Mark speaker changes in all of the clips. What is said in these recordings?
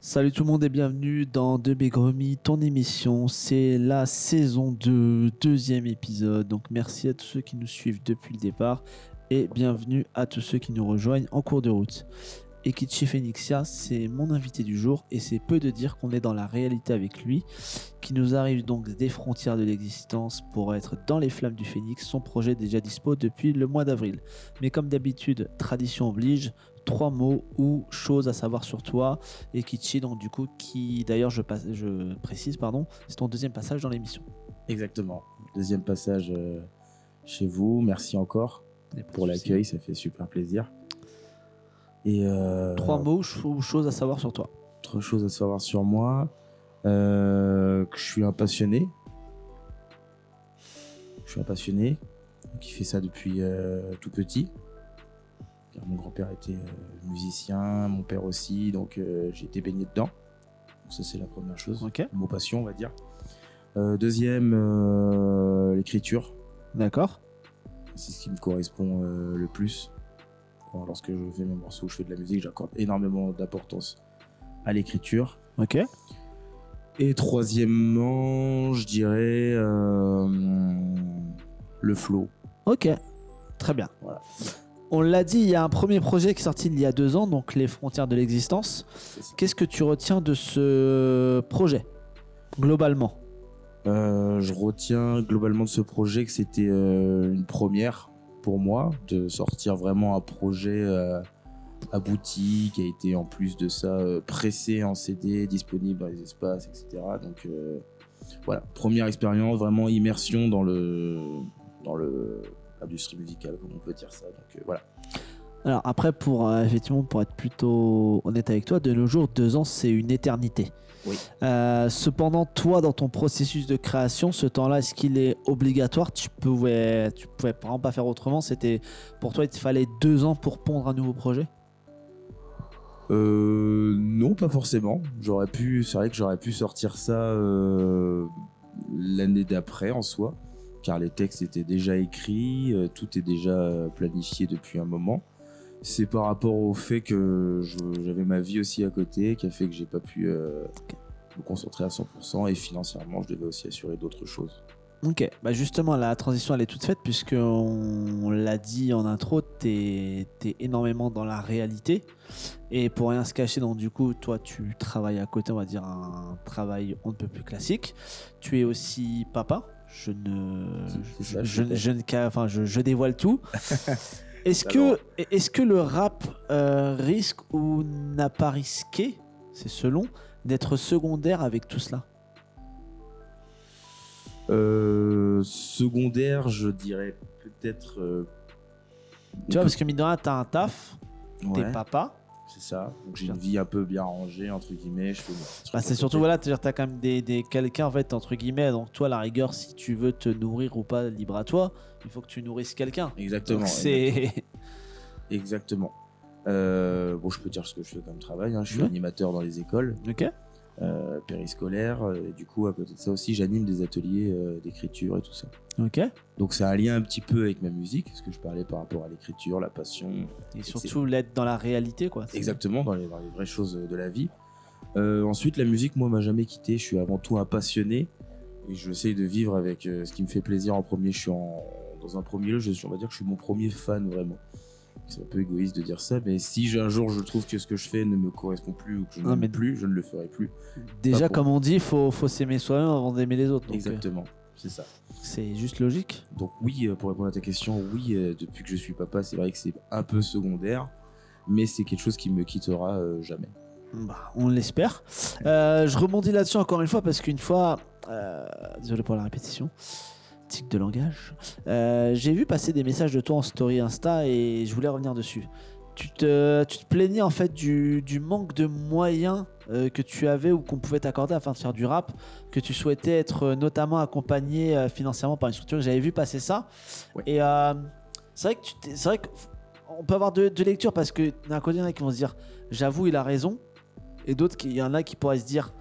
Speaker 1: Salut tout le monde et bienvenue dans De Big ton émission. C'est la saison 2, deuxième épisode. Donc merci à tous ceux qui nous suivent depuis le départ et bienvenue à tous ceux qui nous rejoignent en cours de route. Ekichi Phoenixia, c'est mon invité du jour et c'est peu de dire qu'on est dans la réalité avec lui, qui nous arrive donc des frontières de l'existence pour être dans les flammes du phénix, son projet déjà dispo depuis le mois d'avril. Mais comme d'habitude, tradition oblige, trois mots ou choses à savoir sur toi, Ekichi, donc du coup, qui d'ailleurs je, passe- je précise, pardon, c'est ton deuxième passage dans l'émission.
Speaker 2: Exactement. Deuxième passage euh, chez vous. Merci encore
Speaker 1: Et
Speaker 2: pour l'accueil, ça fait super plaisir. Et euh,
Speaker 1: Trois mots ou choses à savoir sur toi.
Speaker 2: autre chose à savoir sur moi, euh, que je suis un passionné. Je suis un passionné qui fait ça depuis euh, tout petit. Car mon grand-père était musicien, mon père aussi, donc euh, j'ai été baigné dedans. Donc ça c'est la première chose.
Speaker 1: Ok.
Speaker 2: Le mot passion, on va dire. Euh, deuxième, euh, l'écriture.
Speaker 1: D'accord
Speaker 2: C'est ce qui me correspond le plus. Quand- lorsque je fais mes morceaux, je fais de la musique, j'accorde énormément d'importance à l'écriture.
Speaker 1: Ok.
Speaker 2: Et troisièmement, je dirais euh, le flow.
Speaker 1: Ok. Très bien.
Speaker 2: Voilà.
Speaker 1: On l'a dit, il y a un premier projet qui est sorti il y a deux ans, donc Les frontières de l'existence. Qu'est-ce que tu retiens de ce projet, globalement?
Speaker 2: Euh, je retiens globalement de ce projet que c'était euh, une première pour moi de sortir vraiment un projet euh, abouti qui a été en plus de ça euh, pressé en CD, disponible dans les espaces, etc. Donc euh, voilà, première expérience, vraiment immersion dans le dans le l'industrie musicale, comme on peut dire ça. Donc voilà.
Speaker 1: Alors après, pour effectivement, pour être plutôt honnête avec toi, de nos jours, deux ans, c'est une éternité.
Speaker 2: Oui.
Speaker 1: Euh, cependant, toi, dans ton processus de création, ce temps-là, est-ce qu'il est obligatoire? Tu pouvais, tu pouvais vraiment pas faire autrement? C'était pour toi, il te fallait deux ans pour pondre un nouveau projet?
Speaker 2: Euh, non, pas forcément. J'aurais pu, c'est vrai que j'aurais pu sortir ça euh, l'année d'après en soi, car les textes étaient déjà écrits, tout est déjà planifié depuis un moment. C'est par rapport au fait que j'avais ma vie aussi à côté, qui a fait que j'ai pas pu euh, me concentrer à 100% et financièrement, je devais aussi assurer d'autres choses.
Speaker 1: Ok, bah justement, la transition elle est toute faite puisque on, on l'a dit en intro, t'es es énormément dans la réalité et pour rien se cacher, donc du coup, toi tu travailles à côté, on va dire un travail on ne peut plus classique. Tu es aussi papa. Je ne, je,
Speaker 2: ça,
Speaker 1: je,
Speaker 2: je
Speaker 1: je ne enfin, je, je dévoile tout. Est-ce que, le rap euh, risque ou n'a pas risqué, c'est selon, d'être secondaire avec tout cela?
Speaker 2: Euh, secondaire, je dirais peut-être. euh,
Speaker 1: Tu vois, parce que mine de rien, t'as un taf, t'es papa.
Speaker 2: C'est ça. Donc j'ai une vie un peu bien rangée, entre guillemets. Je fais
Speaker 1: Bah, c'est surtout voilà, tu as quand même des, des quelqu'un en fait entre guillemets. Donc toi, la rigueur, si tu veux te nourrir ou pas, libre à toi. Il faut que tu nourrisses quelqu'un.
Speaker 2: Exactement.
Speaker 1: Donc c'est
Speaker 2: Exactement. Euh, bon, je peux dire ce que je fais comme travail. hein. Je suis animateur dans les écoles
Speaker 1: ok.
Speaker 2: Euh, périscolaires. euh, et du coup, à côté de ça aussi, j'anime des ateliers euh, d'écriture et tout ça.
Speaker 1: Ok.
Speaker 2: Donc, c'est un lien un petit peu avec ma musique, ce que je parlais par rapport à l'écriture, la passion.
Speaker 1: Et surtout l'être dans la réalité quoi.
Speaker 2: Exactement, dans les, dans les vraies choses de la vie. Euh, ensuite, la musique, moi, m'a jamais quitté. Je suis avant tout un passionné. Et j'essaye de vivre avec euh, ce qui me fait plaisir en premier. Je suis en, dans un premier lieu, je, on va dire que je suis mon premier fan vraiment. C'est un peu égoïste de dire ça, mais si un jour je trouve que ce que je fais ne me correspond plus ou que je
Speaker 1: mais-
Speaker 2: plus, je ne le ferai plus.
Speaker 1: Déjà,
Speaker 2: pour-
Speaker 1: comme on dit, faut faut s'aimer soi-même avant d'aimer les autres. Donc, euh,
Speaker 2: Exactement, c'est ça.
Speaker 1: c'est juste logique.
Speaker 2: Donc oui, euh, pour répondre à ta question, oui, euh, depuis que je suis papa, c'est vrai que c'est un peu secondaire, mais c'est quelque chose qui me quittera euh, jamais.
Speaker 1: Bah, on l'espère. Euh, je rebondis là-dessus encore une fois parce qu'une fois, euh, désolé pour la répétition, tic de langage, euh, j'ai vu passer des messages de toi en story Insta et je voulais revenir dessus. Tu te, tu te plaignais en fait du, du manque de moyens euh, que tu avais ou qu'on pouvait t'accorder afin de faire du rap, que tu souhaitais être euh, notamment accompagné financièrement par une structure. J'avais vu passer ça. Et c'est vrai que tu c'est vrai qu'on peut avoir deux, deux lectures parce que d'un côté, il y en a qui vont se dire j'avoue, il a raison. Et d'autres, il y en a qui pourraient se dire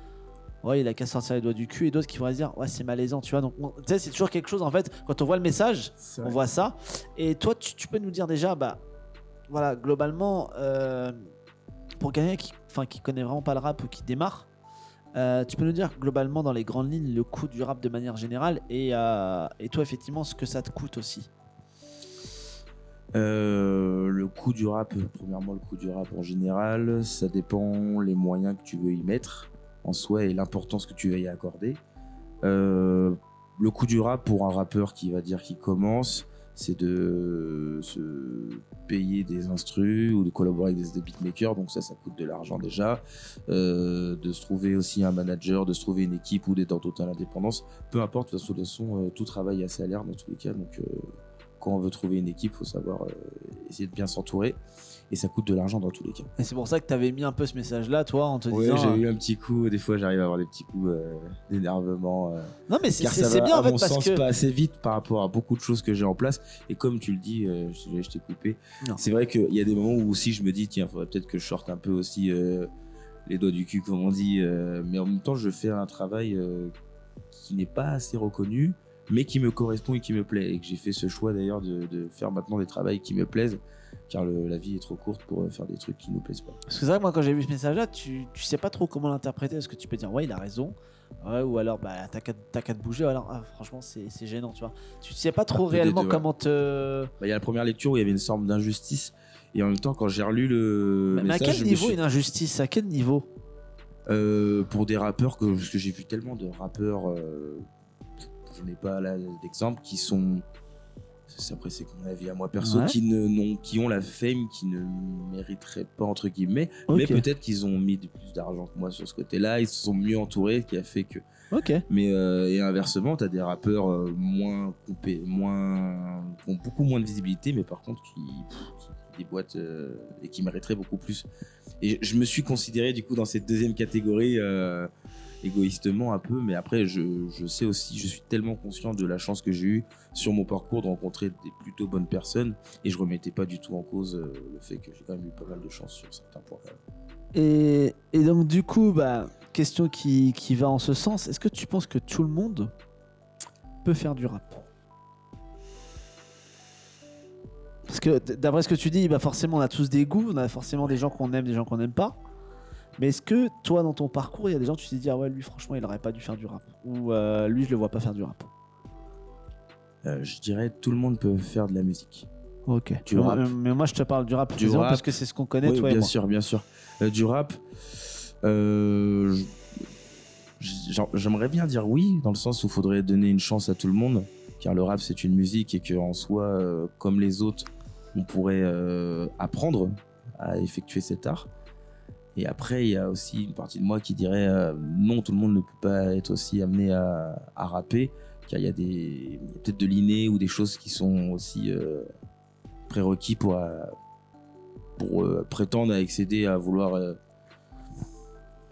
Speaker 1: ouais, il a qu'à sortir les doigts du cul, et d'autres qui vont se dire, ouais, c'est malaisant, tu vois. Donc, on- tu sais, c'est toujours quelque chose, en fait, quand on voit le message, on voit ça. Et toi, tu, tu peux nous dire déjà, bah, voilà, globalement, euh, pour quelqu'un qui, enfin, qui connaît vraiment pas le rap ou qui démarre, euh, tu peux nous dire globalement dans les grandes lignes le coût du rap de manière générale et, euh, et toi effectivement ce que ça te coûte aussi.
Speaker 2: Euh, le coût du rap, premièrement, le coût du rap en général, ça dépend les moyens que tu veux y mettre en soi et l'importance que tu veux y accorder. Euh, le coût du rap pour un rappeur qui va dire qu'il commence, c'est de se payer des instrus ou de collaborer avec des, beatmakers, donc ça, ça coûte de l'argent déjà. Euh, de se trouver aussi un manager, de se trouver une équipe ou d'être en totale indépendance. Peu importe, de toute façon, euh, tout travail à salaire dans tous les cas, donc quand on veut trouver une équipe, faut savoir essayer de bien s'entourer. Et ça coûte de l'argent dans tous les cas.
Speaker 1: Et c'est pour ça que tu avais mis un peu ce message là toi en te
Speaker 2: Ouais,
Speaker 1: disant
Speaker 2: j'ai
Speaker 1: euh,
Speaker 2: eu un petit coup. Des fois, j'arrive à avoir des petits coups euh, d'énervement. euh,
Speaker 1: non mais c'est
Speaker 2: car
Speaker 1: c'est-
Speaker 2: ça
Speaker 1: c'est
Speaker 2: va,
Speaker 1: bien en fait
Speaker 2: mon
Speaker 1: parce
Speaker 2: sens,
Speaker 1: que
Speaker 2: pas assez vite par rapport à beaucoup de choses que j'ai en place. Et comme tu le dis, euh, je, je t'ai coupé.
Speaker 1: Non.
Speaker 2: C'est vrai qu'il y a des moments où aussi je me dis, tiens, faudrait peut-être que je sorte un peu aussi euh, les doigts du cul, comme on dit. euh, mais en même temps, je fais un travail euh, qui n'est pas assez reconnu, mais qui me correspond et qui me plaît. Et que j'ai fait ce choix d'ailleurs de, de faire maintenant des travails qui me plaisent, car le- la vie est trop courte pour euh, faire des trucs qui nous plaisent pas.
Speaker 1: Parce que c'est vrai que moi quand j'ai vu ce message là, tu, tu sais pas trop comment l'interpréter parce que tu peux dire ouais il a raison. Ouais, ou alors bah t'as qu'à te bouger ou alors ah, franchement c'est gênant tu vois. Tu sais pas trop réellement
Speaker 2: deux, ouais.
Speaker 1: comment te...
Speaker 2: Bah, Il y a la première lecture où il y avait une sorte d'injustice. Et en même temps, quand j'ai relu le
Speaker 1: Mais, mais à
Speaker 2: message,
Speaker 1: quel niveau
Speaker 2: suis-
Speaker 1: une injustice? À quel niveau?
Speaker 2: Euh, pour des rappeurs que, parce que j'ai vu tellement de rappeurs euh, je n'ai pas là d'exemple qui sont après c'est mon avis à moi perso
Speaker 1: Ouais.
Speaker 2: qui ne n'ont qui ont la fame qui ne mériteraient pas entre guillemets mais peut-être qu'ils ont mis plus d'argent que moi sur ce côté-là ils se sont mieux entourés qui a fait que
Speaker 1: Ok.
Speaker 2: mais euh, et inversement t'as des rappeurs euh, moins coupés moins qui ont beaucoup moins de visibilité mais par contre qui, qui, qui déboîtent euh, et qui mériteraient beaucoup plus et je me suis considéré du coup dans cette deuxième catégorie égoïstement un peu mais après je, sais aussi je suis tellement conscient de la chance que j'ai eu sur mon parcours de rencontrer des plutôt bonnes personnes et je remettais pas du tout en cause euh, le fait que j'ai quand même eu pas mal de chance sur certains points.
Speaker 1: Et, donc du coup, bah, question qui, va en ce sens, est-ce que tu penses que tout le monde peut faire du rap? Parce que d'après ce que tu dis, bah forcément on a tous des goûts, on a forcément des gens qu'on aime, des gens qu'on n'aime pas. Mais est-ce que toi dans ton parcours, il y a des gens tu t'es dit ah ouais lui franchement il aurait pas dû faire du rap ou euh, lui je le vois pas faire du rap.
Speaker 2: Euh, je dirais tout le monde peut faire de la musique
Speaker 1: Ok.
Speaker 2: Du
Speaker 1: mais,
Speaker 2: rap.
Speaker 1: mais moi je te parle du rap
Speaker 2: Du rap.
Speaker 1: parce que c'est ce qu'on connaît
Speaker 2: Oui,
Speaker 1: toi
Speaker 2: bien
Speaker 1: et moi.
Speaker 2: sûr, bien sûr. Euh, du rap, euh, j'aimerais bien dire oui, dans le sens où il faudrait donner une chance à tout le monde, car le rap c'est une musique et qu'en soi, euh, comme les autres, on pourrait euh, apprendre à effectuer cet art. Et après, il y a aussi une partie de moi qui dirait euh, non, tout le monde ne peut pas être aussi amené à, à rapper, car il y a des peut-être de l'inné ou des choses qui sont aussi euh, prérequis pour, euh, pour euh, prétendre à accéder à vouloir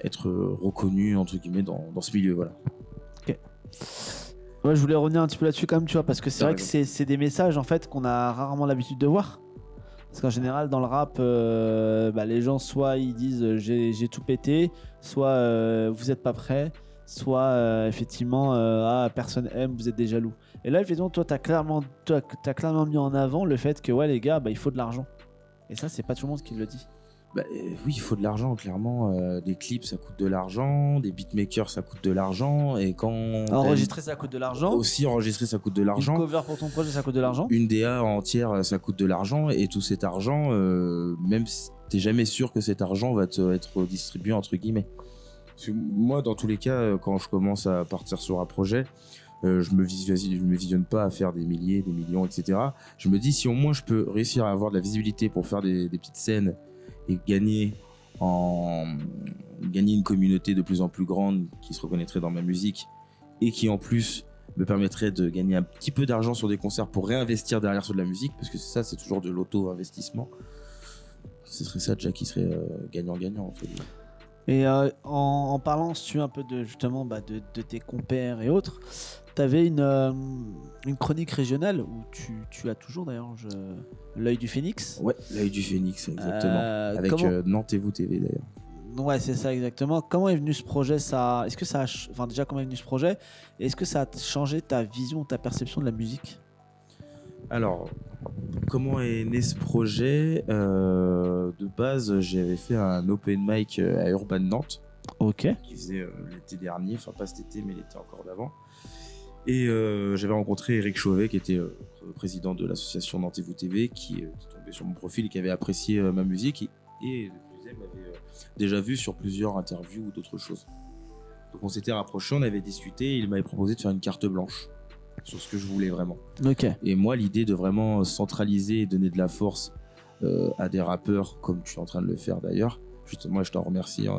Speaker 2: être reconnu entre guillemets dans, dans ce milieu voilà.
Speaker 1: Ouais, je voulais revenir un petit peu là-dessus quand même, tu vois, parce que c'est vrai que c'est c'est des messages en fait qu'on a rarement l'habitude de voir. Parce qu'en général, dans le rap, euh, bah, les gens soit ils disent euh, j'ai tout pété, soit euh, vous êtes pas prêts, soit effectivement ah personne aime, vous êtes des jaloux. Et là, effectivement, toi, t'as clairement, toi, t'as clairement mis en avant le fait que ouais les gars, bah, il faut de l'argent. Et ça, c'est pas tout le monde qui le dit.
Speaker 2: Bah, euh, oui il faut de l'argent clairement Euh, des clips ça coûte de l'argent des beatmakers ça coûte de l'argent et quand
Speaker 1: Enregistrer, ça coûte de
Speaker 2: une-
Speaker 1: l'argent.
Speaker 2: aussi enregistrer ça coûte de
Speaker 1: Une
Speaker 2: l'argent
Speaker 1: cover pour ton projet, ça coûte de l'argent.
Speaker 2: une DA entière ça coûte de l'argent et tout cet argent euh, même si t'es jamais sûr que cet argent va te être distribué entre guillemets Parce que moi dans tous les cas euh, quand je commence à partir sur un projet euh, je me visualise, je me visionne pas à faire des milliers des millions etc je me dis si au moins je peux réussir à avoir de la visibilité pour faire des, des petites scènes et gagner gagner une communauté de plus en plus grande qui se reconnaîtrait dans ma musique et qui en plus me permettrait de gagner un petit peu d'argent sur des concerts pour réinvestir derrière sur de la musique, parce que c'est ça, c'est toujours de l'auto-investissement. Ce serait ça déjà qui serait euh, gagnant-gagnant. en fait.
Speaker 1: Et euh, en, parlant, si tu veux, un peu de justement bah, de tes compères et autres, tu avais une, euh, une chronique régionale où tu, tu as toujours d'ailleurs je- l'œil du phénix.
Speaker 2: Ouais, l'œil du phénix, exactement.
Speaker 1: Euh,
Speaker 2: Avec
Speaker 1: comment-
Speaker 2: euh, Nantes et vous TV d'ailleurs.
Speaker 1: Ouais, c'est ça exactement. Comment est venu ce projet? Ça... Est-ce que ça a... Enfin, déjà, comment est venu ce projet? Et Est-ce que ça a changé ta vision, ta perception de la musique?
Speaker 2: Alors, comment est né ce projet? Euh, De base, j'avais fait un open mic à Urban Nantes,
Speaker 1: Ok.
Speaker 2: qui faisait euh, l'été dernier, enfin pas cet été, mais l'été encore d'avant. Et euh, j'avais rencontré Eric Chauvet, qui était euh, président de l'association Nantes-vous TV, qui, euh, qui tombait sur mon profil et qui avait apprécié ma musique. Et, et m'avait déjà vu sur plusieurs interviews ou d'autres choses. Donc on s'était rapprochés, on avait discuté, et il m'avait proposé de faire une carte blanche sur ce que je voulais vraiment.
Speaker 1: Ok.
Speaker 2: Et moi, l'idée de vraiment centraliser et donner de la force euh, à des rappeurs, comme tu es en train de le faire d'ailleurs, justement, je t'en remercie euh,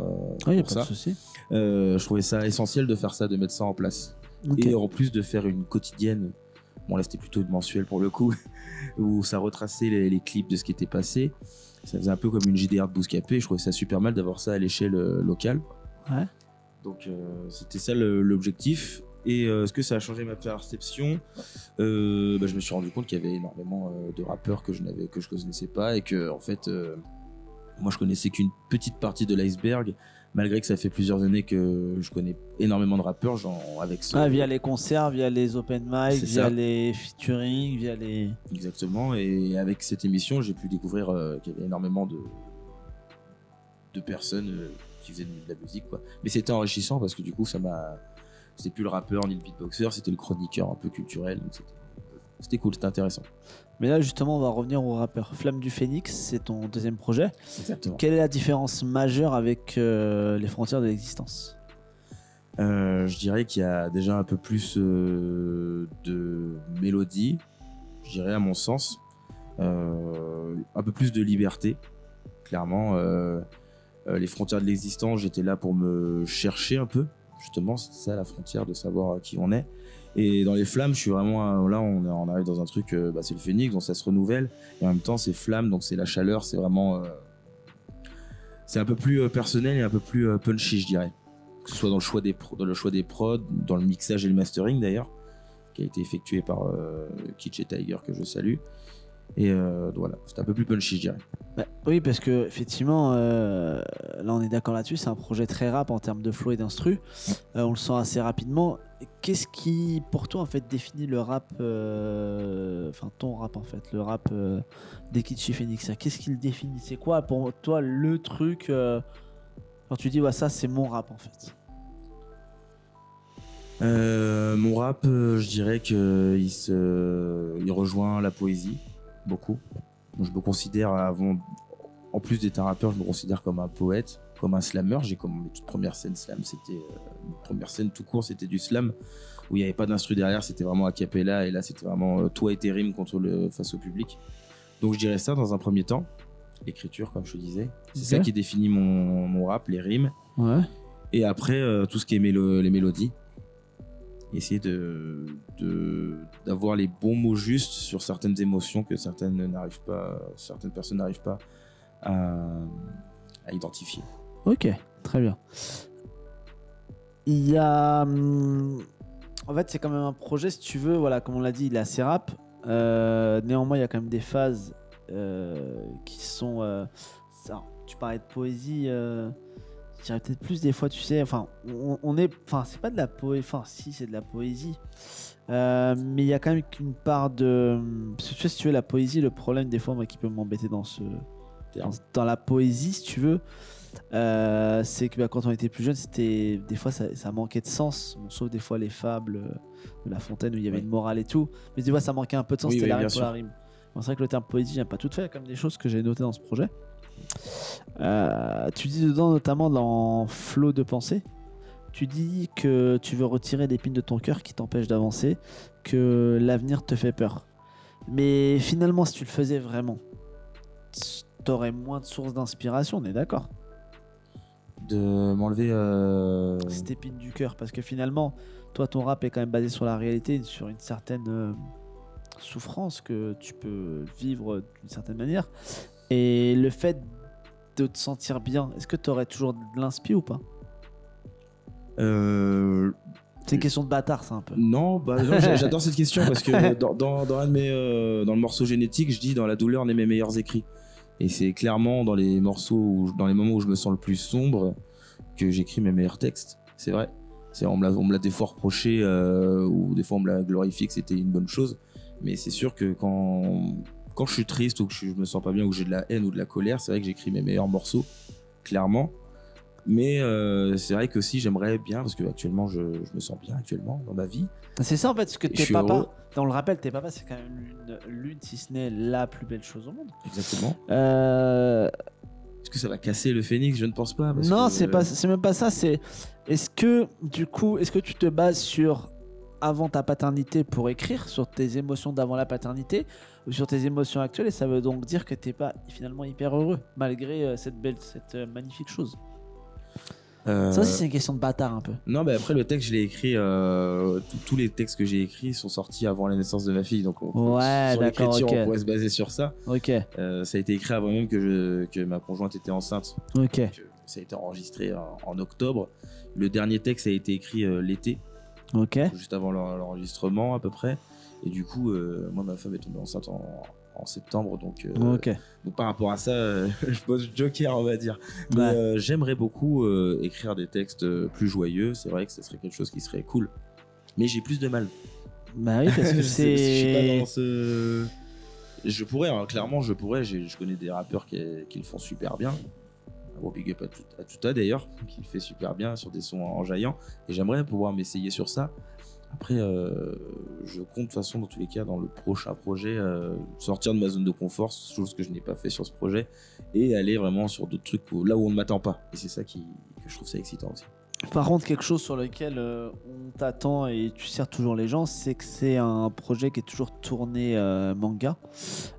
Speaker 1: Oui, y a
Speaker 2: pour
Speaker 1: pas
Speaker 2: ça.
Speaker 1: de souci.
Speaker 2: Euh, je trouvais ça essentiel de faire ça, de mettre ça en place. Et en plus de faire une quotidienne, bon là c'était plutôt une mensuelle pour le coup, où ça retraçait les, les clips de ce qui était passé. Ça faisait un peu comme une JDR de Bouscapé. Je trouvais ça super mal d'avoir ça à l'échelle euh, locale.
Speaker 1: Ouais.
Speaker 2: Donc euh, c'était ça l'objectif. Et euh, est-ce que ça a changé ma perception? Euh, bah, Je me suis rendu compte qu'il y avait énormément de rappeurs que je n'avais que je connaissais pas et que en fait moi je connaissais qu'une petite partie de l'iceberg malgré que ça fait plusieurs années que je connais énormément de rappeurs genre avec ce...
Speaker 1: Ah, via les concerts, via les open mic, via
Speaker 2: ça.
Speaker 1: les featuring, via les.
Speaker 2: Exactement, et avec cette émission, j'ai pu découvrir euh, qu'il y avait énormément de, de personnes euh, qui faisaient de la musique. Quoi. Mais c'était enrichissant parce que du coup, ça m'a. C'était plus le rappeur ni le beatboxer, c'était le chroniqueur un peu culturel. C'était cool, c'était intéressant.
Speaker 1: Mais là, justement, on va revenir au rappeur. Flamme du Phénix, c'est ton deuxième projet.
Speaker 2: Exactement.
Speaker 1: Quelle est la différence majeure avec euh, les frontières de l'existence?
Speaker 2: Euh, je dirais qu'il y a déjà un peu plus euh, de mélodie, je dirais à mon sens, un peu plus de liberté, clairement. les frontières de l'existence, j'étais là pour me chercher un peu, justement, c'est ça la frontière de savoir qui on est. Et dans les flammes, je suis vraiment euh, là, on, on arrive dans un truc, euh, bah, c'est le phénix, donc ça se renouvelle. Et en même temps, c'est flamme, donc c'est la chaleur, c'est vraiment, euh, c'est un peu plus personnel et un peu plus punchy, je dirais que ce soit dans le choix des pro- dans le choix des prods, dans le mixage et le mastering d'ailleurs, qui a été effectué par euh, Kitsch et Tiger que je salue. Et euh, voilà, c'est un peu plus punchy, je dirais.
Speaker 1: Bah, Oui, parce que effectivement, euh, là on est d'accord là-dessus, c'est un projet très rap en termes de flow et d'instru. Euh, on le sent assez rapidement. Qu'est-ce qui, pour toi, en fait, définit le rap, euh, enfin ton rap en fait, le rap euh, des Kitschy Phoenix? Qu'est-ce qui le définit? C'est quoi pour toi le truc euh, quand tu dis ça c'est mon rap en fait?
Speaker 2: Mon rap, je dirais que il se, il rejoint la poésie beaucoup. Je me considère avant, en plus d'être un rappeur, je me considère comme un poète, comme un slammer. J'ai comme mes toutes premières scènes slam, c'était euh, première scène tout court, c'était du slam où il n'y avait pas d'instru derrière, c'était vraiment a cappella et là c'était vraiment euh, toi et tes rimes contre le face au public. Donc je dirais ça dans un premier temps, l'écriture comme je te disais, c'est ça qui définit mon, mon rap, les rimes.
Speaker 1: Ouais.
Speaker 2: Et après, euh, tout ce qui est mélo- les mélodies. Essayer de de- d'avoir les bons mots justes sur certaines émotions que certaines n'arrivent pas, certaines personnes n'arrivent pas à, à identifier.
Speaker 1: Ok, très bien. Il y a. hum, En fait, c'est quand même un projet, si tu veux, voilà, comme on l'a dit, il est assez rap. Euh, néanmoins, il y a quand même des phases euh, qui sont. euh, ça, tu parlais de poésie. je dirais peut-être plus des fois, tu sais. Enfin, on, on est. Enfin, c'est pas de la poésie. Enfin, si, c'est de la poésie. Mais il y a quand même une part de. Parce que tu sais, si tu veux, la poésie, le problème, des fois, moi, qui peut m'embêter dans ce, dans, dans la poésie, si tu veux, euh, c'est que bah, quand on était plus jeune, c'était des fois ça, ça manquait de sens. Bon, sauf des fois les fables euh, de La Fontaine où il y avait
Speaker 2: Oui.
Speaker 1: une morale et tout. Mais des fois ça manquait un peu de sens.
Speaker 2: Oui,
Speaker 1: c'était
Speaker 2: oui,
Speaker 1: la rime pour la rime. Bon, c'est vrai que le terme poésie, j'aime pas tout fait. Comme des choses que j'ai notées dans ce projet. Euh, tu dis dedans, notamment dans Flot de pensée, tu dis que tu veux retirer l'épine de ton cœur qui t'empêche d'avancer, que l'avenir te fait peur. Mais finalement, si tu le faisais vraiment, t'aurais moins de sources d'inspiration, on est d'accord
Speaker 2: De m'enlever. euh,
Speaker 1: Cette épine du cœur, parce que finalement, toi, ton rap est quand même basé sur la réalité, sur une certaine euh, souffrance que tu peux vivre d'une certaine manière. Et le fait de te sentir bien, est-ce que tu aurais toujours de l'inspi ou pas?
Speaker 2: Euh,
Speaker 1: C'est une question de bâtard, ça un peu.
Speaker 2: Non, bah, non, j'adore cette question parce que dans, dans, dans un de mes, euh, dans le morceau génétique, je dis dans la douleur naît mes meilleurs écrits. Et c'est clairement dans les morceaux, dans les moments où je me sens le plus sombre, que j'écris mes meilleurs textes. C'est vrai. C'est, on me l'a, on me l'a des fois reproché, euh, ou des fois on me l'a glorifié que c'était une bonne chose. Mais c'est sûr que quand, quand je suis triste ou que je, je me sens pas bien ou que j'ai de la haine ou de la colère, c'est vrai que j'écris mes meilleurs morceaux, clairement. Mais euh, c'est vrai que aussi j'aimerais bien, parce que actuellement je, je me sens bien actuellement dans ma vie.
Speaker 1: C'est ça en fait, parce que tes papas,
Speaker 2: heureux.
Speaker 1: on le rappelle, tes papas, c'est quand même l'une, si ce n'est la plus belle chose au monde.
Speaker 2: Exactement.
Speaker 1: Euh,
Speaker 2: Est-ce que ça va casser le phénix? Je ne pense pas. parce
Speaker 1: non,
Speaker 2: que-
Speaker 1: c'est pas, c'est même pas ça. C'est est-ce que du coup, est-ce que tu te bases sur avant ta paternité pour écrire sur tes émotions d'avant la paternité ou sur tes émotions actuelles et ça veut donc dire que t'es pas finalement hyper heureux malgré euh, cette belle, cette magnifique chose?
Speaker 2: Euh,
Speaker 1: Ça aussi c'est une question de bâtard un peu.
Speaker 2: Non, mais après le texte, je l'ai écrit. euh, tous- les textes que j'ai écrits sont sortis avant la naissance de ma fille, donc on,
Speaker 1: Ouais,
Speaker 2: sur l'écriture, on pourrait se baser sur ça.
Speaker 1: Ok,
Speaker 2: Euh, ça a été écrit avant même que, je, que ma conjointe était enceinte.
Speaker 1: ok,
Speaker 2: Donc, ça a été enregistré en, en octobre. Le dernier texte a été écrit l'été,
Speaker 1: ok.
Speaker 2: juste avant l'en- l'enregistrement à peu près. Et du coup, moi, ma femme est tombée enceinte en, en septembre, donc, euh,
Speaker 1: Ok.
Speaker 2: donc par rapport à ça, euh, je pose joker, on va dire.
Speaker 1: Ouais.
Speaker 2: euh, j'aimerais beaucoup euh, écrire des textes plus joyeux. C'est vrai que ce serait quelque chose qui serait cool. Mais j'ai plus de mal.
Speaker 1: Bah oui, parce que
Speaker 2: Je sais- Je suis pas
Speaker 1: c'est.
Speaker 2: dans ce. Je pourrais, hein, clairement, je pourrais. Je connais des rappeurs qui, qui le font super bien. Gros big up à, tout, à Tuta d'ailleurs, qui le fait super bien sur des sons enjaillants. Et j'aimerais pouvoir m'essayer sur ça. Après, euh, je compte de toute façon, dans tous les cas, dans le prochain projet, euh, sortir de ma zone de confort, chose que je n'ai pas fait sur ce projet, et aller vraiment sur d'autres trucs là où on ne m'attend pas. Et c'est ça qui, que je trouve ça excitant aussi.
Speaker 1: Par contre, quelque chose sur lequel euh, on t'attend et tu sers toujours les gens, c'est que c'est un projet qui est toujours tourné euh, manga.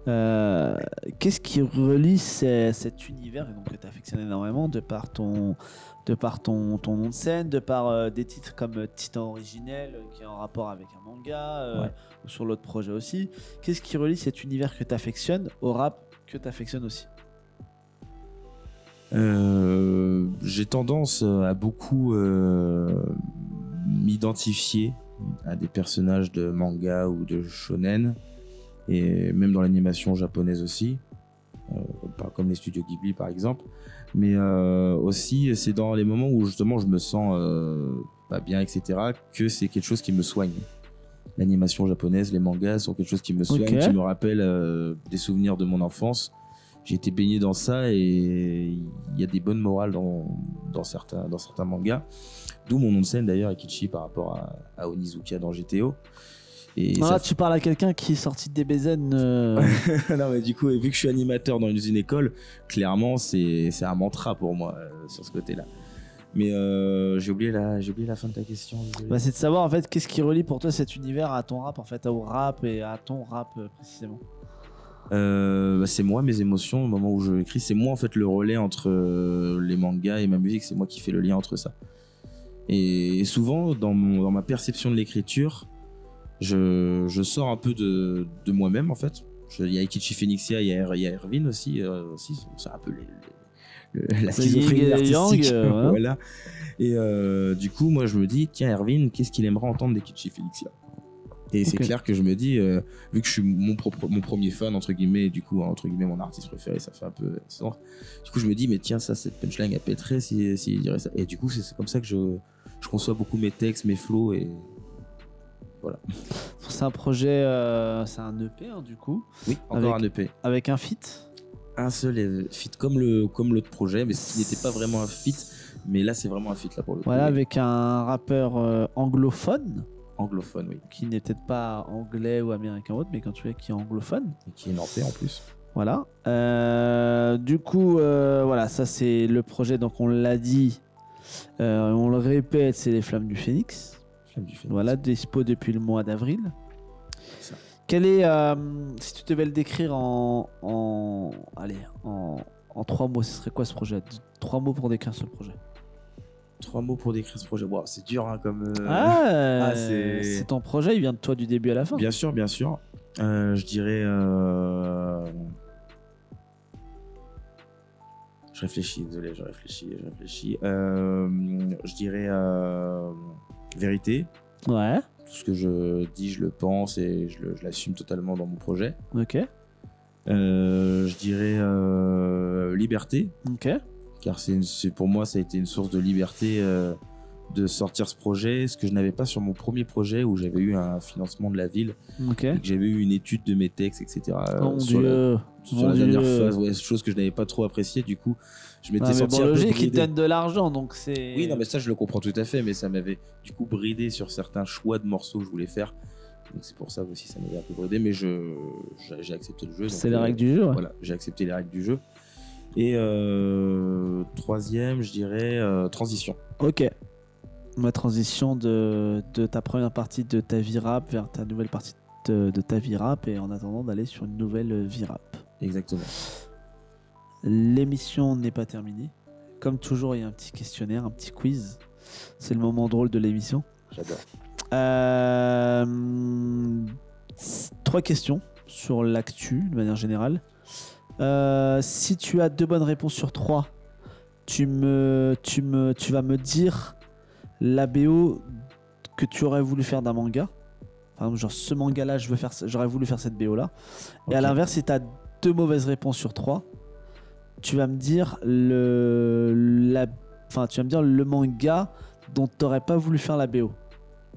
Speaker 1: Euh, Qu'est-ce qui relie ces- cet univers et donc que tu affectionnes énormément de par ton, de par ton, ton nom de scène, de par des titres comme Titan originel qui est en rapport avec un manga
Speaker 2: Ouais.
Speaker 1: ou sur l'autre projet aussi. Qu'est-ce qui relie cet univers que tu affectionnes au rap que tu affectionnes aussi?
Speaker 2: Euh, j'ai tendance à beaucoup euh, m'identifier à des personnages de manga ou de shonen, et même dans l'animation japonaise aussi, euh, comme les studios Ghibli par exemple. Mais euh, aussi, c'est dans les moments où justement je me sens euh, pas bien, etc., que c'est quelque chose qui me soigne. L'animation japonaise, les mangas sont quelque chose qui me soigne, qui me rappelle euh, des souvenirs de mon enfance j'ai été baigné dans ça et il y a des bonnes morales dans, dans, certains, dans certains mangas. D'où mon nom de scène d'ailleurs, Ikichi, par rapport à, à Onizuka dans GTO. Et
Speaker 1: Ah,
Speaker 2: ça
Speaker 1: Tu parles à quelqu'un qui est sorti de DBZ. euh,
Speaker 2: non, mais du coup, vu que je suis animateur dans une école, clairement, c'est un mantra pour moi euh, sur ce côté-là. Mais euh, j'ai oublié, la- oublié la fin de ta question.
Speaker 1: Bah, c'est de savoir en fait qu'est-ce qui relie pour toi cet univers à ton rap en fait au rap et à ton rap précisément?
Speaker 2: Euh, bah, c'est moi, mes émotions, au moment où je écris. C'est moi, en fait, le relais entre euh, les mangas et ma musique. C'est moi qui fais le lien entre ça. Et, souvent, dans, mon, dans ma perception de l'écriture, je, je sors un peu de, de moi-même, en fait. Il y a Ikichi Phoenixia, il y a, Er- il y a Erwin aussi. euh, aussi c'est un peu les- les- le- la schizophrénie artistique.
Speaker 1: yang, euh, voilà.
Speaker 2: voilà. Et euh, du coup, moi, je me dis, tiens, Erwin, qu'est-ce qu'il aimerait entendre d'Ikichi Phoenixia Et c'est clair que je me dis, euh, vu que je suis mon, propre, mon premier fan, entre guillemets, et du coup, entre guillemets, mon artiste préféré, ça fait un peu sens. Du coup, je me dis, mais tiens, ça, cette punchline, elle pèterait s'il si, s'il dirait ça. Et du coup, c'est comme ça que je, je conçois beaucoup mes textes, mes flows, et
Speaker 1: C'est un projet, euh, c'est un EP hein, du coup,
Speaker 2: oui, encore
Speaker 1: Avec-
Speaker 2: un EP.
Speaker 1: avec un feat.
Speaker 2: Un seul euh, feat, comme le comme l'autre projet, mais ce qui n'était pas vraiment un feat, mais là, c'est vraiment un feat, là, pour le coup.
Speaker 1: Voilà, avec un rappeur euh, anglophone
Speaker 2: Anglophone, oui.
Speaker 1: qui n'est peut-être pas anglais ou américain ou autre, mais quand tu qui est anglophone.
Speaker 2: Et qui est nantais, en plus.
Speaker 1: Voilà. Euh, du coup, euh, voilà, ça c'est le projet. Donc on l'a dit, euh, on le répète, c'est les Flammes du Phénix.
Speaker 2: Flamme du Phénix.
Speaker 1: Voilà, dispo depuis le mois d'avril. Quel est, si tu devais le décrire en, en, allez, en, en trois mots, ce serait quoi ce projet? Trois mots pour décrire ce projet.
Speaker 2: Trois mots pour décrire ce projet. Wow, c'est dur, hein, comme. euh,
Speaker 1: Ah,
Speaker 2: ah, c'est-
Speaker 1: ton projet, il vient de toi du début à la fin.
Speaker 2: Bien sûr, bien sûr. Euh, je dirais. euh, Je réfléchis, désolé, je réfléchis, je réfléchis. Je dirais vérité.
Speaker 1: Ouais,
Speaker 2: Tout ce que je dis, je le pense et je l'assume totalement dans mon projet.
Speaker 1: ok.
Speaker 2: Je dirais liberté,
Speaker 1: Ok.
Speaker 2: Car c'est c'est- pour moi, ça a été une source de liberté euh, de sortir ce projet, ce que je n'avais pas sur mon premier projet où j'avais eu un financement de la ville
Speaker 1: Ok.
Speaker 2: et que j'avais eu une étude de mes textes, etc. euh,
Speaker 1: Mon
Speaker 2: sur la, sur dernière
Speaker 1: Dieu.
Speaker 2: phase, ouais, chose que je n'avais pas trop appréciée. Du coup, je m'étais
Speaker 1: Ah, mais
Speaker 2: senti
Speaker 1: bon, logique,
Speaker 2: bridé.
Speaker 1: donnent de l'argent, donc c'est.
Speaker 2: Oui, non, mais ça, je le comprends tout à fait, mais ça m'avait du coup bridé sur certains choix de morceaux que je voulais faire. Donc c'est pour ça aussi, ça m'avait un peu bridé, mais j'ai accepté le jeu.
Speaker 1: C'est les
Speaker 2: euh,
Speaker 1: règles du jeu. ouais.
Speaker 2: Voilà, j'ai accepté les règles du jeu. Et euh, troisième, je dirais euh, transition.
Speaker 1: Ok. Ma transition de, de ta première partie de ta vie rap vers ta nouvelle partie de, de ta vie rap et en attendant d'aller sur une nouvelle vie rap.
Speaker 2: Exactement.
Speaker 1: L'émission n'est pas terminée. Comme toujours, il y a un petit questionnaire, un petit quiz. C'est le moment drôle de l'émission.
Speaker 2: J'adore.
Speaker 1: Euh, trois questions sur l'actu de manière générale. Euh, si tu as deux bonnes réponses sur trois, tu, me, tu, me, tu vas me dire la BO que tu aurais voulu faire d'un manga. Par exemple, genre ce manga-là, je veux faire, ça- j'aurais voulu faire cette BO-là. Et à l'inverse, si tu as deux mauvaises réponses sur trois, tu vas me dire le, la, enfin, tu vas me dire le manga dont tu n'aurais pas voulu faire la BO.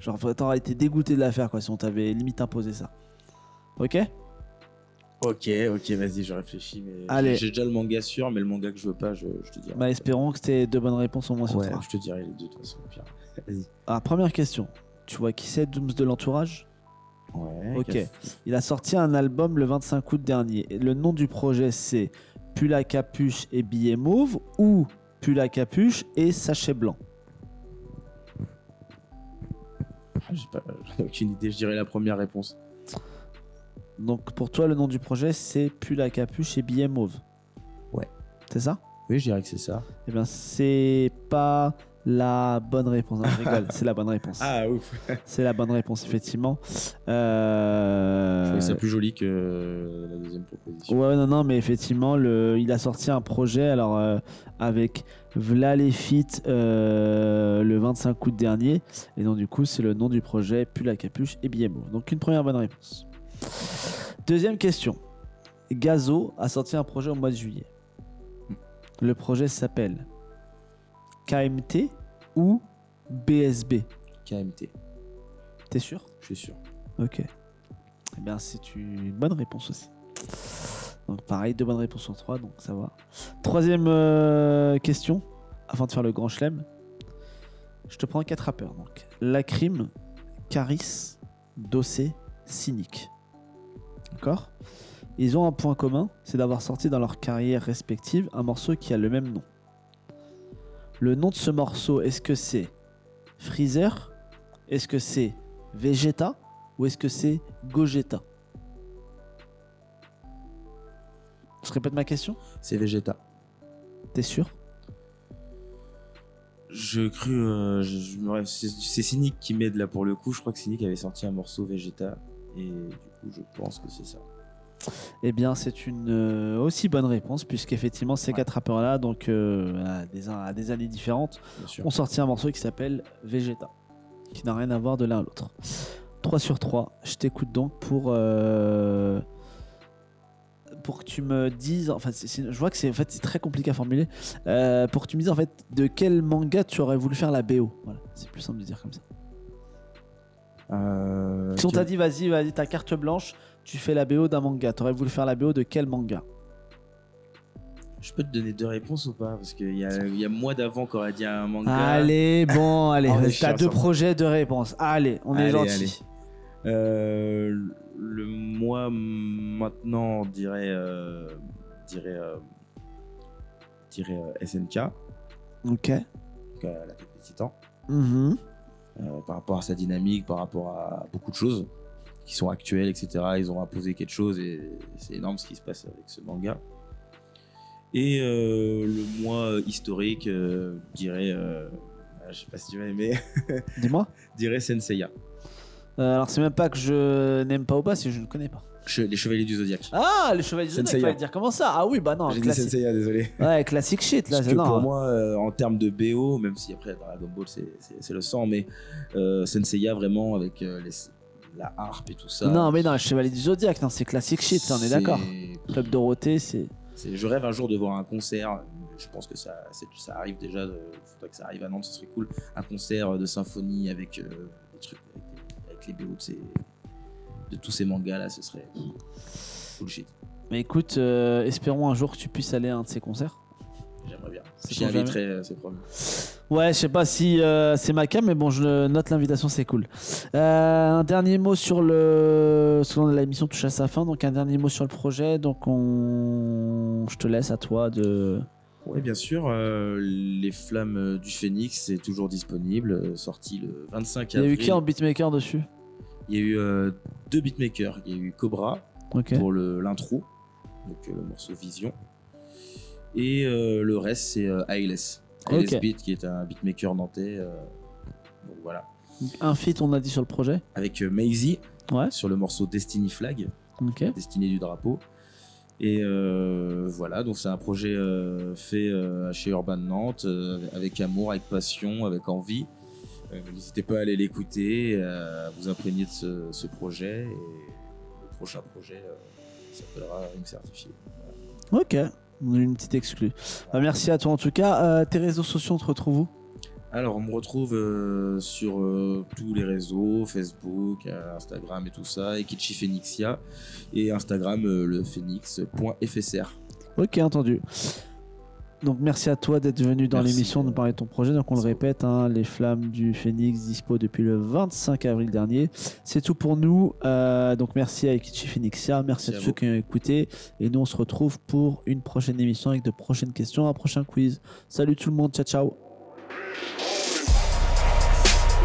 Speaker 1: Genre, t'aurais été dégoûté de la faire, quoi, si on t'avait limite imposé ça. Ok?
Speaker 2: Ok, ok, vas-y, je réfléchis. Mais
Speaker 1: Allez.
Speaker 2: J'ai déjà le manga sûr, mais le manga que je veux pas, je, je te dirai.
Speaker 1: Bah, espérons que t'aies deux bonnes réponses au moins sur
Speaker 2: ouais,
Speaker 1: trois.
Speaker 2: je te dirai les deux de toute façon. Pierre. Vas-y.
Speaker 1: Ah, première question. Tu vois qui c'est Dooms de l'entourage?
Speaker 2: Ouais.
Speaker 1: Ok. Il a sorti un album le 25 août dernier. Et le nom du projet, c'est Pull à capuche et billet mauve ou Pull à capuche et sachet blanc?
Speaker 2: Ah, J'ai pas, aucune idée. Je dirais la première réponse.
Speaker 1: Donc pour toi, le nom du projet, c'est Pull capuche et billet mauve.
Speaker 2: Ouais.
Speaker 1: C'est ça?
Speaker 2: Oui, je dirais que c'est ça.
Speaker 1: Eh bien, c'est pas la bonne réponse. Non, je rigole, c'est la bonne réponse.
Speaker 2: Ah ouf.
Speaker 1: C'est la bonne réponse, effectivement. Euh,
Speaker 2: Je trouvais ça plus joli que la deuxième proposition.
Speaker 1: Ouais, non, non, mais effectivement, le, il a sorti un projet alors euh, avec Vla les feats, euh, le 25 août dernier. Et donc, du coup, c'est le nom du projet Pull à capuche et billet mauve. Donc, une première bonne réponse. Deuxième question. Gazo a sorti un projet au mois de juillet. Le projet s'appelle KMT ou BSB
Speaker 2: KMT,
Speaker 1: T'es sûr?
Speaker 2: Je suis sûr.
Speaker 1: Ok. Eh bien, c'est une bonne réponse aussi. Donc, pareil, deux bonnes réponses sur trois, donc ça va. Troisième euh, question, avant de faire le grand chelem. Je te prends quatre rappeurs. Donc, Lacrim, Caris, Dossé, Cynique. D'accord Ils ont un point commun, c'est d'avoir sorti dans leur carrière respective un morceau qui a le même nom. Le nom de ce morceau, est-ce que c'est Freezer? Est-ce que c'est Vegeta? Ou est-ce que c'est Gogeta? Je répète ma question?
Speaker 2: C'est Vegeta.
Speaker 1: T'es sûr?
Speaker 2: Je cru. euh, je- je me- c'est c'est Cynic qui m'aide là pour le coup. Je crois que Cynic avait sorti un morceau Vegeta. Et du coup, je pense que c'est ça.
Speaker 1: Eh bien, c'est une euh, aussi bonne réponse, puisqu'effectivement, ces
Speaker 2: Ouais.
Speaker 1: quatre rappeurs-là, donc euh, à, des, à des années différentes, ont sorti un morceau qui s'appelle Vegeta, qui n'a rien à voir de l'un à l'autre. 3 sur 3, je t'écoute donc pour, euh, pour que tu me dises, enfin, je vois que c'est en fait, c'est très compliqué à formuler, pour que tu me dises en fait de quel manga tu aurais voulu faire la BO. Voilà, c'est plus simple de dire comme ça.
Speaker 2: Euh,
Speaker 1: Si on t'a dit, vas-y, vas-y, ta carte blanche, tu fais la BO d'un manga, t'aurais voulu faire la BO de quel manga
Speaker 2: Je peux te donner deux réponses ou pas? Parce qu'il y y a moi d'avant qui aurait dit un manga.
Speaker 1: Allez, bon, allez,
Speaker 2: est
Speaker 1: t'as deux projets, deux réponses. Allez, on est gentil.
Speaker 2: allez. Euh, le moi maintenant on dirait euh, dirait euh, dirait euh, SNK
Speaker 1: Ok.
Speaker 2: donc, euh, la tête des titans
Speaker 1: Mhm.
Speaker 2: euh, par rapport à sa dynamique par rapport à beaucoup de choses qui sont actuelles etc ils ont imposé quelque chose et c'est énorme ce qui se passe avec ce manga. Et euh, le moi historique euh, dirais euh, je sais pas si tu vas aimer.
Speaker 1: Dis-moi.
Speaker 2: dirais Senseiya
Speaker 1: Euh, alors, c'est même pas que je n'aime pas ou pas, c'est que je ne connais pas.
Speaker 2: Che- les chevaliers du zodiaque
Speaker 1: Ah, les chevaliers du Zodiac,
Speaker 2: Senseiya.
Speaker 1: fallait dire comment ça? Ah oui, bah non,
Speaker 2: j'ai dit
Speaker 1: classique.
Speaker 2: Senseiya désolé
Speaker 1: Ouais, classique shit, là,
Speaker 2: Parce
Speaker 1: c'est
Speaker 2: que
Speaker 1: non.
Speaker 2: pour moi, euh, en termes de BO, même si après Dragon Ball c'est- c'est c'est le sang, mais euh, Senseiya vraiment avec euh, les, la harpe et tout ça.
Speaker 1: Non, mais non, Chevalier du Zodiac, non, c'est classique shit, ça, on est d'accord. Club Dorothée, c'est.
Speaker 2: c'est- Je rêve un jour de voir un concert. Je pense que ça, c'est- ça arrive déjà. Il faudrait que ça arrive à Nantes, ce serait cool. Un concert de symphonie avec euh, des trucs, avec, avec les BO de, ces- de tous ces mangas là, ce serait cool shit.
Speaker 1: Mais écoute, euh, espérons un jour que tu puisses aller à un de ces concerts.
Speaker 2: J'aimerais bien. J'y inviterai, euh, c'est promis.
Speaker 1: Ouais, je sais pas si euh, c'est ma cam, mais bon, je note l'invitation, c'est cool. Euh, un dernier mot sur le. Parce que la mission touche à sa fin, donc un dernier mot sur le projet. Donc, on. Je te laisse à toi de.
Speaker 2: Oui, bien sûr. euh, les Flammes euh, du Phénix, c'est toujours disponible. euh, sorti le 25
Speaker 1: Il y a
Speaker 2: avril.
Speaker 1: eu qui en beatmaker dessus?
Speaker 2: Il y a eu euh, deux beatmakers. Il y a eu Cobra pour l'intro, donc le morceau Vision. Et euh, le reste, c'est. Ailes
Speaker 1: Ok.
Speaker 2: Beat, qui est un beatmaker nantais. donc voilà.
Speaker 1: Un feat, on a dit sur le projet?
Speaker 2: Avec Maisie
Speaker 1: Ouais.
Speaker 2: sur le morceau Destiny Flag,
Speaker 1: Ok.
Speaker 2: Destinée du drapeau. Et euh, voilà, donc c'est un projet euh, fait euh, chez Urban Nantes, avec amour, avec passion, avec envie. N'hésitez pas à aller l'écouter, à vous imprégner de ce, projet. Et le prochain projet s'appellera Ring Certifié.
Speaker 1: Ok. On a une petite exclue. Bah, merci à toi en tout cas. Tes réseaux sociaux, on te retrouve où?
Speaker 2: Alors, on me retrouve euh, sur euh, tous les réseaux, Facebook, euh, Instagram et tout ça, Ekichi Phoenixia, et Instagram euh, le phoenix.fsr.
Speaker 1: Ok, entendu. Donc merci à toi d'être venu dans
Speaker 2: Merci.
Speaker 1: l'émission de parler de ton projet. Donc on le répète, hein, les flammes du Phoenix dispo depuis le 25 avril dernier. C'est tout pour nous. Donc merci à Ekichi Phoenixia, merci,
Speaker 2: Merci
Speaker 1: à
Speaker 2: à
Speaker 1: tous ceux qui ont écouté. Et nous on se retrouve pour une prochaine émission avec de prochaines questions, un prochain quiz. Salut tout le monde, ciao ciao.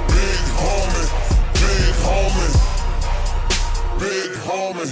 Speaker 3: Big homie, big homie, big homie,